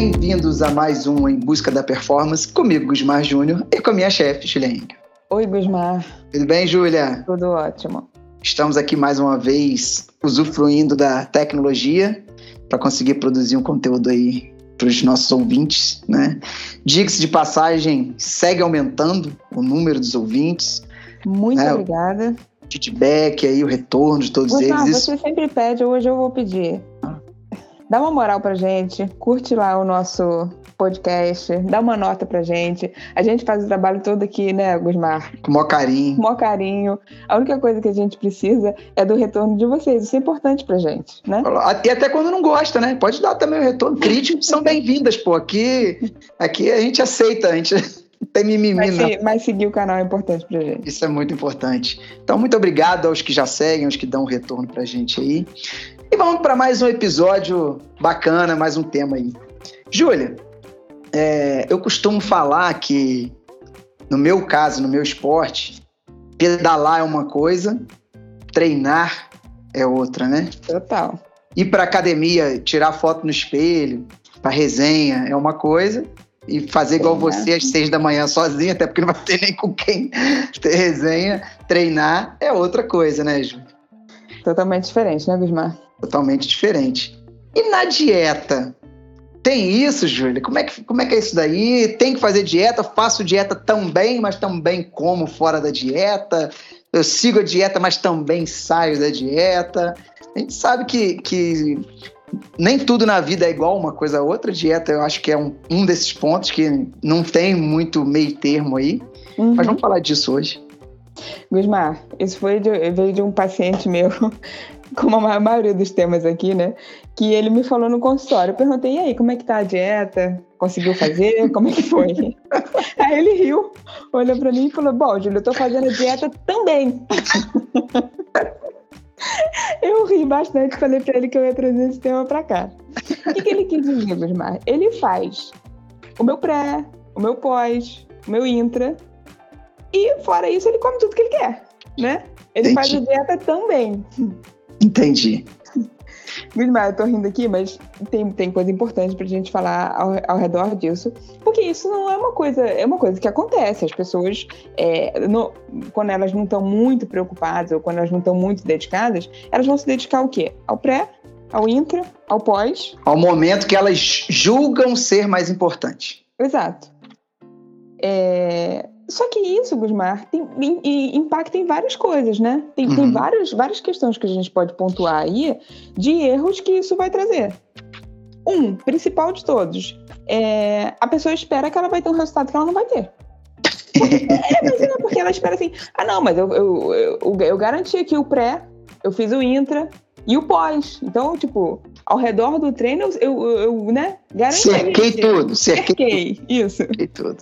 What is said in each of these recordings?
Bem-vindos a mais um Em Busca da Performance, comigo, Gusmar Júnior, e com a minha chefe, Juliane. Oi, Gusmar. Tudo bem, Júlia? Tudo ótimo. Estamos aqui mais uma vez usufruindo da tecnologia para conseguir produzir um conteúdo aí para os nossos ouvintes, né? Diga-se de passagem, segue aumentando o número dos ouvintes. Muito né? obrigada. O feedback aí, o retorno de todos Gustavo, eles. Você sempre pede, hoje eu vou pedir. Dá uma moral pra gente, curte lá o nosso podcast, dá uma nota pra gente. A gente faz o trabalho todo aqui, né, Gusmar? Com maior carinho. Com maior carinho. A única coisa que a gente precisa é do retorno de vocês. Isso é importante pra gente, né? E até quando não gosta, né? Pode dar também o retorno. Críticas são bem-vindas, pô. Aqui, aqui a gente aceita, a gente tem mimimi, mas, não. mas seguir o canal é importante pra gente. Isso é muito importante. Então, muito obrigado aos que já seguem, aos que dão um retorno pra gente aí. E vamos para mais um episódio bacana, mais um tema aí. Júlia, é, eu costumo falar que, no meu caso, no meu esporte, pedalar é uma coisa, treinar é outra, né? Total. Ir para academia, tirar foto no espelho, para resenha é uma coisa, e fazer igual treinar. você às seis da manhã sozinha, até porque não vai ter nem com quem ter resenha, treinar é outra coisa, né, Ju? Totalmente diferente, né, Bismar? Totalmente diferente. E na dieta? Tem isso, Júlia? Como é, que, como é que é isso daí? Tem que fazer dieta? Faço dieta também, mas também como fora da dieta? Eu sigo a dieta, mas também saio da dieta? A gente sabe que, que nem tudo na vida é igual uma coisa a outra. Dieta, eu acho que é um, um desses pontos que não tem muito meio termo aí. Uhum. Mas vamos falar disso hoje. Gusmar, isso foi de, veio de um paciente meu como a maioria dos temas aqui, né? Que ele me falou no consultório. Eu perguntei, e aí, como é que tá a dieta? Conseguiu fazer? Como é que foi? aí ele riu, olhou pra mim e falou, bom, Júlio, eu tô fazendo a dieta também. eu ri bastante, falei pra ele que eu ia trazer esse tema pra cá. O que, que ele quis dizer, Gusmar? Ele faz o meu pré, o meu pós, o meu intra, e fora isso, ele come tudo que ele quer, né? Ele Entendi. faz a dieta também. Entendi. Guilherme, eu tô rindo aqui, mas tem, tem coisa importante pra gente falar ao, ao redor disso. Porque isso não é uma coisa, é uma coisa que acontece. As pessoas, é, no, quando elas não estão muito preocupadas ou quando elas não estão muito dedicadas, elas vão se dedicar ao quê? Ao pré, ao intra, ao pós. Ao momento que elas julgam ser mais importante. Exato. É, só que isso, Gusmar, tem, em, impacta em várias coisas, né? Tem, uhum. tem várias, várias questões que a gente pode pontuar aí de erros que isso vai trazer. Um, principal de todos, é, a pessoa espera que ela vai ter um resultado que ela não vai ter. é, mas não, porque ela espera assim, ah não, mas eu, eu, eu, eu garanti aqui o pré, eu fiz o intra e o pós. Então, tipo, ao redor do treino, eu, eu, eu né, garanti. Cerquei tudo, cerquei, cerquei isso. Cerquei tudo.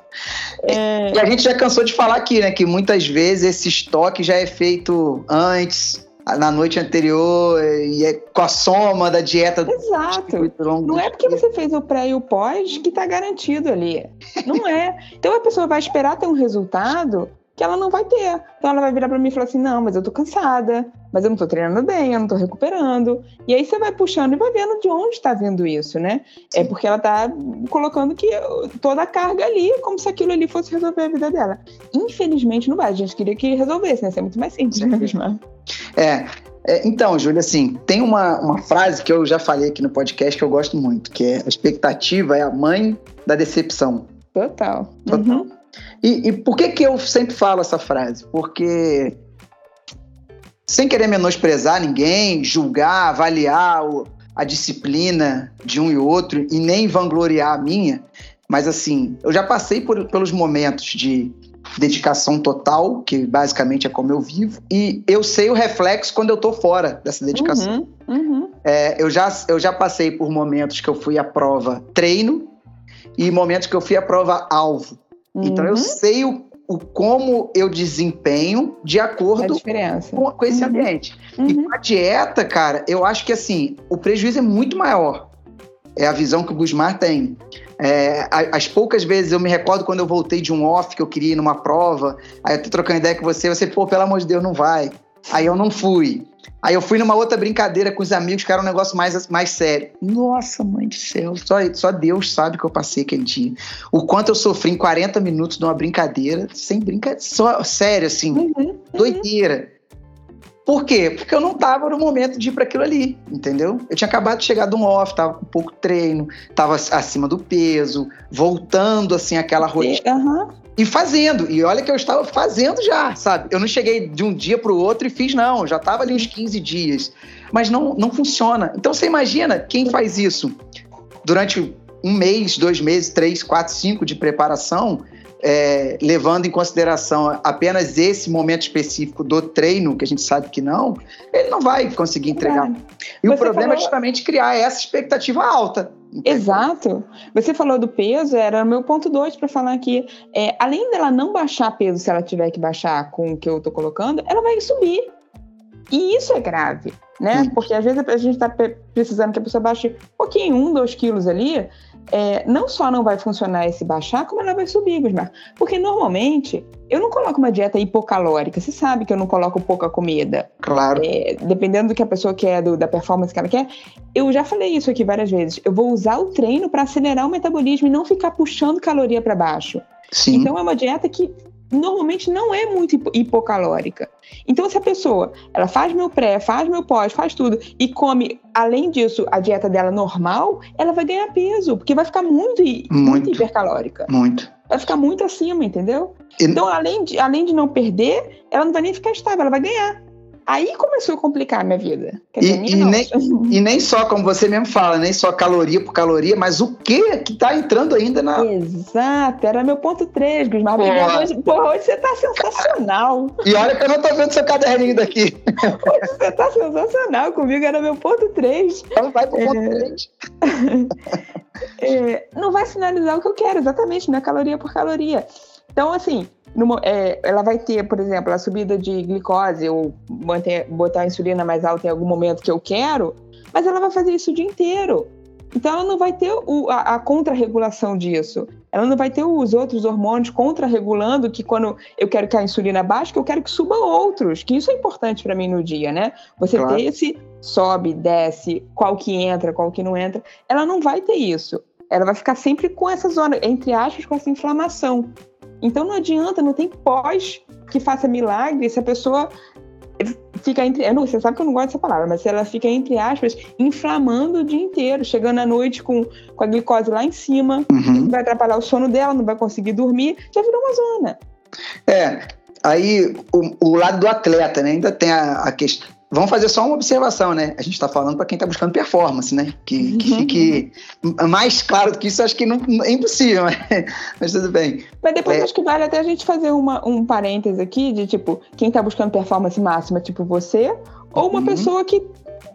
É... E a gente já cansou de falar aqui, né, que muitas vezes esse estoque já é feito antes, na noite anterior, e é com a soma da dieta. Exato. Não é porque você fez o pré e o pós que está garantido ali. Não é. Então a pessoa vai esperar ter um resultado que ela não vai ter. Então ela vai virar para mim e falar assim: não, mas eu tô cansada, mas eu não tô treinando bem, eu não tô recuperando. E aí você vai puxando e vai vendo de onde está vindo isso, né? É porque ela tá colocando que toda a carga ali, como se aquilo ali fosse resolver a vida dela. Infelizmente não vai. A gente queria que resolvesse, né? Isso é muito mais simples, né, Bismar? É. É, então, Júlia, assim, tem uma, uma frase que eu já falei aqui no podcast que eu gosto muito, que é a expectativa é a mãe da decepção. Total. Total. Uhum. E, e por que, que eu sempre falo essa frase? Porque, sem querer menosprezar ninguém, julgar, avaliar o, a disciplina de um e outro, e nem vangloriar a minha, mas assim, eu já passei por, pelos momentos de dedicação total, que basicamente é como eu vivo, e eu sei o reflexo quando eu tô fora dessa dedicação. Uhum, uhum. É, eu, já, eu já passei por momentos que eu fui à prova treino e momentos que eu fui à prova alvo. Então eu uhum. sei o, o, como eu desempenho de acordo com, com, esse uhum. ambiente. Uhum. E com a dieta, cara, eu acho que assim, o prejuízo é muito maior. É a visão que o Gusmar tem. É, as poucas vezes eu me recordo quando eu voltei de um off que eu queria ir numa prova, aí eu tô trocando ideia com você, você, pô, pelo amor de Deus, não vai. Aí eu não fui. Aí eu fui numa outra brincadeira com os amigos, que era um negócio mais, mais sério. Nossa, mãe do céu, só, só Deus sabe que eu passei aquele dia. O quanto eu sofri em 40 minutos de uma brincadeira, sem brincadeira, só sério, assim, uhum, uhum. doideira. Por quê? Porque eu não estava no momento de ir para aquilo ali, entendeu? Eu tinha acabado de chegar de um off, tava com pouco treino, tava acima do peso, voltando assim aquela rotina. Uhum. E fazendo. E olha que eu estava fazendo já, sabe? Eu não cheguei de um dia para o outro e fiz, não. Já estava ali uns 15 dias. Mas não, não funciona. Então você imagina quem faz isso durante um mês, dois meses, três, quatro, cinco de preparação é, levando em consideração apenas esse momento específico do treino, que a gente sabe que não, ele não vai conseguir entregar. E Você o problema é falou... é justamente criar essa expectativa alta. Entendeu? Exato. Você falou do peso, era o meu ponto dois para falar aqui. É, além dela não baixar peso, se ela tiver que baixar com o que eu estou colocando, ela vai subir. E isso é grave, né? Porque às vezes a gente está precisando que a pessoa baixe um pouquinho, um, dois quilos ali, é, não só não vai funcionar esse baixar, como ela vai subir, Gusmar. Porque normalmente eu não coloco uma dieta hipocalórica. Você sabe que eu não coloco pouca comida. Claro. É, dependendo do que a pessoa quer, do, da performance que ela quer. Eu já falei isso aqui várias vezes. Eu vou usar o treino para acelerar o metabolismo e não ficar puxando caloria para baixo. Sim. Então é uma dieta que normalmente não é muito hipocalórica. Então, se a pessoa ela faz meu pré, faz meu pós, faz tudo e come, além disso, a dieta dela normal, ela vai ganhar peso, porque vai ficar muito, muito, muito hipercalórica. Muito. Vai ficar muito acima, entendeu? E... Então, além de, além de não perder, ela não vai nem ficar estável, ela vai ganhar. Aí começou a complicar a minha vida. E, e, nem, e, nem, só, como você mesmo fala, nem só caloria por caloria, mas o que que tá entrando ainda na. Exato, era meu ponto 3, Gusmar. Porra. Hoje, porra, hoje você tá sensacional. E olha que eu não tô vendo seu caderninho daqui. Hoje você tá sensacional, comigo era meu ponto 3. Então vai pro ponto é... 3. é, não vai finalizar o que eu quero, exatamente, é caloria por caloria. Então, assim, é, ela vai ter, por exemplo, a subida de glicose ou manter, botar a insulina mais alta em algum momento que eu quero, mas ela vai fazer isso o dia inteiro. Então ela não vai ter o, a, a contrarregulação disso. Ela não vai ter os outros hormônios contrarregulando que quando eu quero que a insulina baixe, que eu quero que suba outros, que isso é importante para mim no dia, né? Você claro. ter esse sobe, desce, qual que entra, qual que não entra. Ela não vai ter isso. Ela vai ficar sempre com essa zona, entre aspas, com essa inflamação. Então não adianta, não tem pós que faça milagre se a pessoa fica entre. Não, você sabe que eu não gosto dessa palavra, mas se ela fica, entre aspas, inflamando o dia inteiro, chegando à noite com, com a glicose lá em cima, uhum. vai atrapalhar o sono dela, não vai conseguir dormir, já virou uma zona. É, aí o, o lado do atleta, né? Ainda tem a, a questão. Vamos fazer só uma observação, né? A gente está falando para quem está buscando performance, né? Que, que uhum. fique mais claro do que isso, acho que não, é impossível, mas, mas tudo bem. Mas depois é. acho que vale até a gente fazer uma, um parêntese aqui de tipo, quem está buscando performance máxima, tipo você, ou uma uhum. pessoa que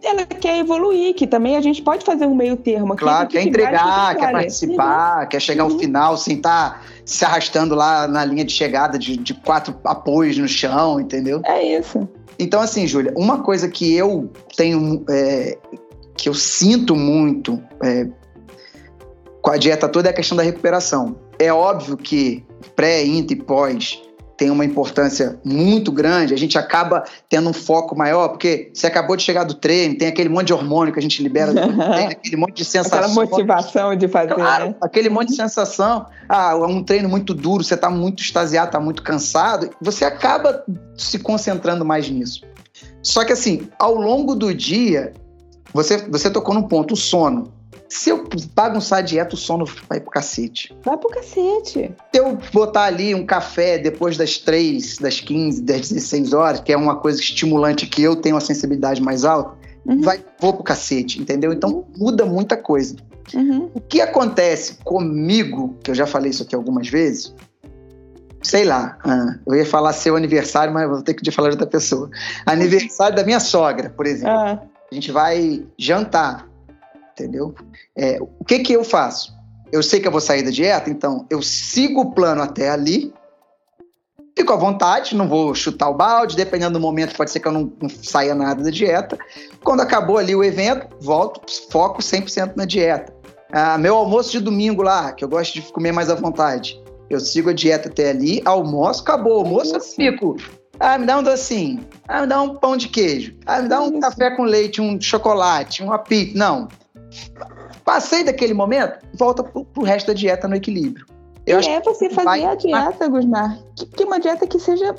ela quer evoluir, que também a gente pode fazer um meio termo aqui. Claro, quer entregar, quer participar, uhum. quer chegar ao uhum. final sem estar tá se arrastando lá na linha de chegada de, de quatro apoios no chão, entendeu? É isso. Então, assim, Júlia, uma coisa que eu tenho, é, que eu sinto muito é, com a dieta toda é a questão da recuperação. É óbvio que pré, intra e pós tem uma importância muito grande, a gente acaba tendo um foco maior, porque você acabou de chegar do treino, tem aquele monte de hormônio que a gente libera, tem aquele monte de sensação. Aquela motivação de fazer. Claro, né? aquele monte de sensação. Ah, um treino muito duro, você está muito extasiado, está muito cansado, você acaba se concentrando mais nisso. Só que assim, ao longo do dia, você, você tocou num ponto, o sono. Se eu bagunçar a dieta, o sono vai pro cacete. Vai pro cacete. Se eu botar ali um café depois das 3, das 15, das 16 horas, que é uma coisa estimulante que eu tenho uma sensibilidade mais alta, uhum. vai, vou pro cacete, entendeu? Então muda muita coisa. Uhum. O que acontece comigo, que eu já falei isso aqui algumas vezes, sei lá, ah, eu ia falar seu aniversário, mas vou ter que falar de outra pessoa. Aniversário da minha sogra, por exemplo. Ah. A gente vai jantar entendeu? É, o que que eu faço? Eu sei que eu vou sair da dieta, então eu sigo o plano até ali, fico à vontade, não vou chutar o balde, dependendo do momento pode ser que eu não, não saia nada da dieta. Quando acabou ali o evento, volto, foco 100% na dieta. Ah, meu almoço de domingo lá, que eu gosto de comer mais à vontade. Eu sigo a dieta até ali, almoço, acabou o almoço, eu fico Ah, me dá um docinho. Ah, me dá um pão de queijo. Ah, me dá um Isso. café com leite, um chocolate, uma pizza. Não. Passei daquele momento, volta pro, pro resto da dieta no equilíbrio. Eu é você fazer vai... a dieta, Gusmar, que, que uma dieta que seja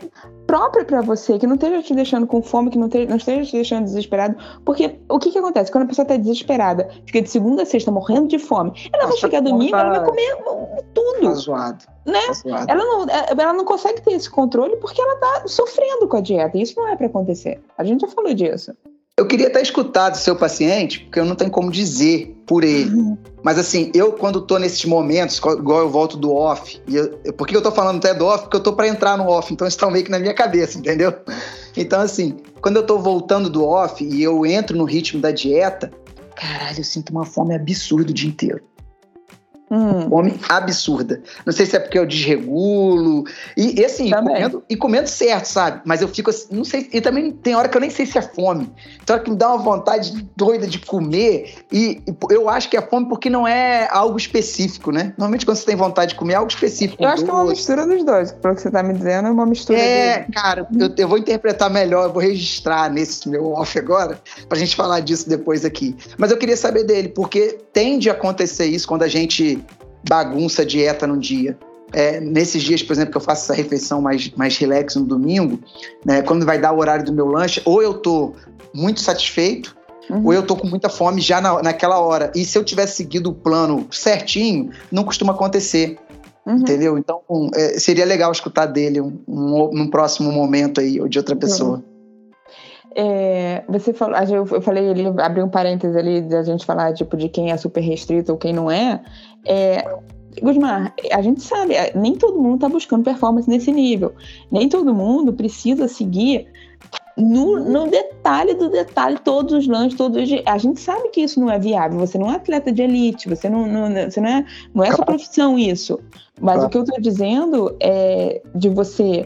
própria para você, que não esteja te deixando com fome, que não, te, não esteja te deixando desesperado. Porque o que que acontece? Quando a pessoa tá desesperada, fica de segunda a sexta morrendo de fome, ela Nossa, vai chegar domingo, tá... ela vai comer tudo. Tá zoado. Né? Tá zoado. Ela, não, é, ela não consegue ter esse controle porque ela tá sofrendo com a dieta. Isso não é para acontecer. A gente já falou disso. Eu queria estar escutado o seu paciente, porque eu não tenho como dizer por ele. Uhum. Mas assim, eu quando tô nesses momentos, igual eu volto do off, e eu, por que eu tô falando até do off? Porque eu tô para entrar no off, então isso tá meio que na minha cabeça, entendeu? Então assim, quando eu tô voltando do off e eu entro no ritmo da dieta, caralho, eu sinto uma fome absurda o dia inteiro. Hum. Fome absurda. Não sei se é porque eu desregulo. E, e assim, comendo, e comendo certo, sabe? Mas eu fico assim, não sei. E também tem hora que eu nem sei se é fome. Tem hora que me dá uma vontade doida de comer. E, e eu acho que é fome porque não é algo específico, né? Normalmente quando você tem vontade de comer, é algo específico. Eu acho doce. que é uma mistura dos dois. Pelo que você tá me dizendo, é uma mistura. É, dos... cara, eu, eu vou interpretar melhor, eu vou registrar nesse meu off agora, pra gente falar disso depois aqui. Mas eu queria saber dele, porque tende a acontecer isso quando a gente bagunça a dieta num dia. É, nesses dias, por exemplo, que eu faço essa refeição mais, mais relax no domingo, né, quando vai dar o horário do meu lanche, ou eu tô muito satisfeito, uhum. ou eu tô com muita fome já na, naquela hora. E se eu tivesse seguido o plano certinho, não costuma acontecer. Uhum. Entendeu? Então, um, é, seria legal escutar dele um, um, num próximo momento aí, ou de outra pessoa. Uhum. É, você falou, eu falei, ele abriu um parênteses ali da gente falar tipo de quem é super restrito ou quem não é. É Gusmar, a gente sabe, nem todo mundo está buscando performance nesse nível. Nem todo mundo precisa seguir no, no, detalhe do detalhe todos os lanches, todos os A gente sabe que isso não é viável. Você não é atleta de elite, você não, não, você não é, não é sua profissão isso. Mas o que eu estou dizendo é de você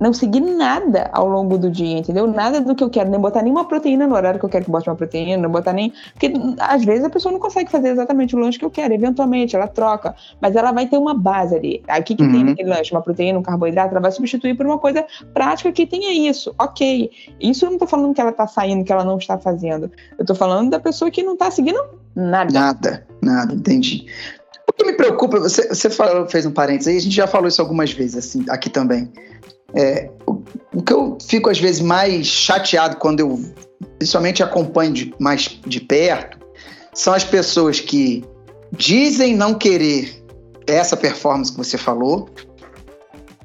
não seguir nada ao longo do dia, entendeu? Nada do que eu quero, nem botar nenhuma proteína no horário que eu quero que bote uma proteína, não botar nem. Porque às vezes a pessoa não consegue fazer exatamente o lanche que eu quero, eventualmente ela troca, mas ela vai ter uma base ali. Aí o que, que uhum. tem naquele lanche? Uma proteína, um carboidrato, ela vai substituir por uma coisa prática que tenha isso, ok. Isso eu não tô falando que ela tá saindo, que ela não está fazendo. Eu tô falando da pessoa que não tá seguindo nada. Nada, nada, entendi. O que me preocupa, você, você falou, fez um parênteses aí, a gente já falou isso algumas vezes, assim, aqui também. É, o, o, que eu fico às vezes mais chateado quando eu principalmente acompanho de, mais de perto são as pessoas que dizem não querer essa performance que você falou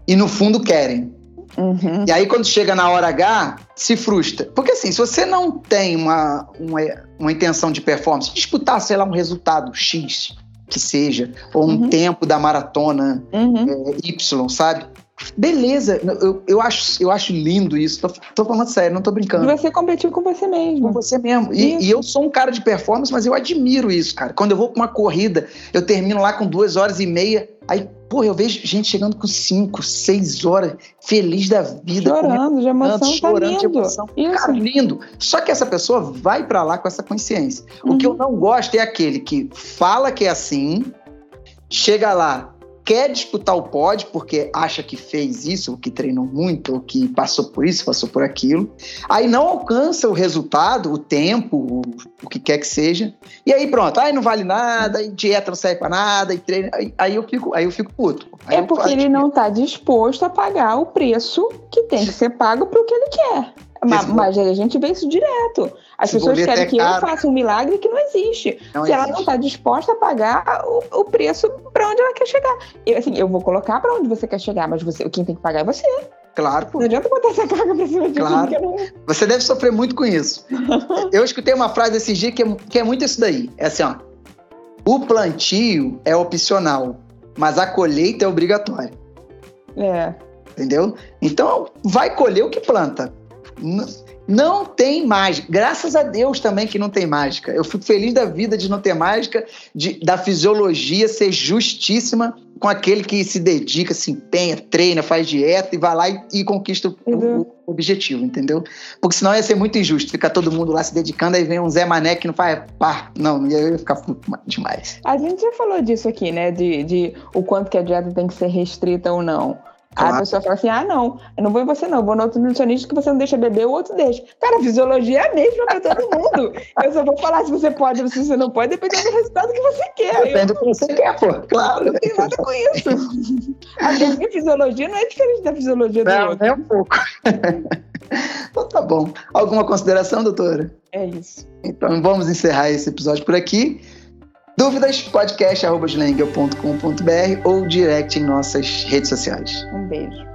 e no fundo querem. Uhum. E aí, quando chega na hora H, se frustra. Porque assim, se você não tem uma, uma, uma intenção de performance, disputar, sei lá, um resultado X que seja, ou um uhum. tempo da maratona uhum. é, Y, sabe? Beleza, eu, eu, acho, eu acho lindo isso. Tô, tô falando sério, não tô brincando. E você competiu com você mesmo. Com você mesmo. E, e, eu sou um cara de performance, mas eu admiro isso, cara. Quando eu vou pra uma corrida, eu termino lá com duas horas e meia. Aí, porra, eu vejo gente chegando com cinco, seis horas, feliz da vida. Chorando de emoção, tá chorando tá de emoção. Isso. Cara, lindo. Só que essa pessoa vai para lá com essa consciência. Uhum. O que eu uhum. não gosto é aquele que fala que é assim, chega lá, quer disputar o pódio porque acha que fez isso, ou que treinou muito, ou que passou por isso, passou por aquilo. Aí não alcança o resultado, o tempo, o, o que quer que seja. E aí pronto, aí não vale nada, aí dieta não serve para nada, e treino, aí, aí, eu fico, aí eu fico puto. Aí é porque ele não está disposto a pagar o preço que tem que ser pago para o que ele quer. Mas, mas, a gente vê isso direto. As pessoas querem que caro. eu faça um milagre que não existe. Não Se existe. ela não está disposta a pagar o, o preço para onde ela quer chegar. Eu, assim, eu vou colocar para onde você quer chegar, mas você, quem tem que pagar é você. Claro, pô. Não adianta botar essa carga pra cima de claro. Não... Você deve sofrer muito com isso. eu escutei uma frase esse dia que é, que é muito isso daí. É assim, ó. O plantio é opcional, mas a colheita é obrigatória. É. Entendeu? Então, vai colher o que planta. Não tem mágica. Graças a Deus também que não tem mágica. Eu fico feliz da vida de não ter mágica, de, da fisiologia ser justíssima com aquele que se dedica, se empenha, treina, faz dieta e vai lá e, e conquista o, uhum. o, objetivo, entendeu? Porque senão ia ser muito injusto ficar todo mundo lá se dedicando, aí vem um Zé Mané que não faz pá. Não, ia ficar demais. A gente já falou disso aqui, né? De, de o quanto que a dieta tem que ser restrita ou não. Claro. a pessoa fala assim: ah, não, eu não vou em você, não, vou no outro nutricionista que você não deixa beber, o outro deixa. Cara, a fisiologia é a mesma para todo mundo. eu só vou falar se você pode ou se você não pode, dependendo do resultado que você quer. Depende do que você quer, pô. Claro. Não tem nada com isso. Até porque fisiologia não é diferente da fisiologia do não, outro. É um pouco. então tá bom. Alguma consideração, doutora? É isso. Então vamos encerrar esse episódio por aqui. Dúvidas, podcast.com.br ou direct em nossas redes sociais. Um beijo.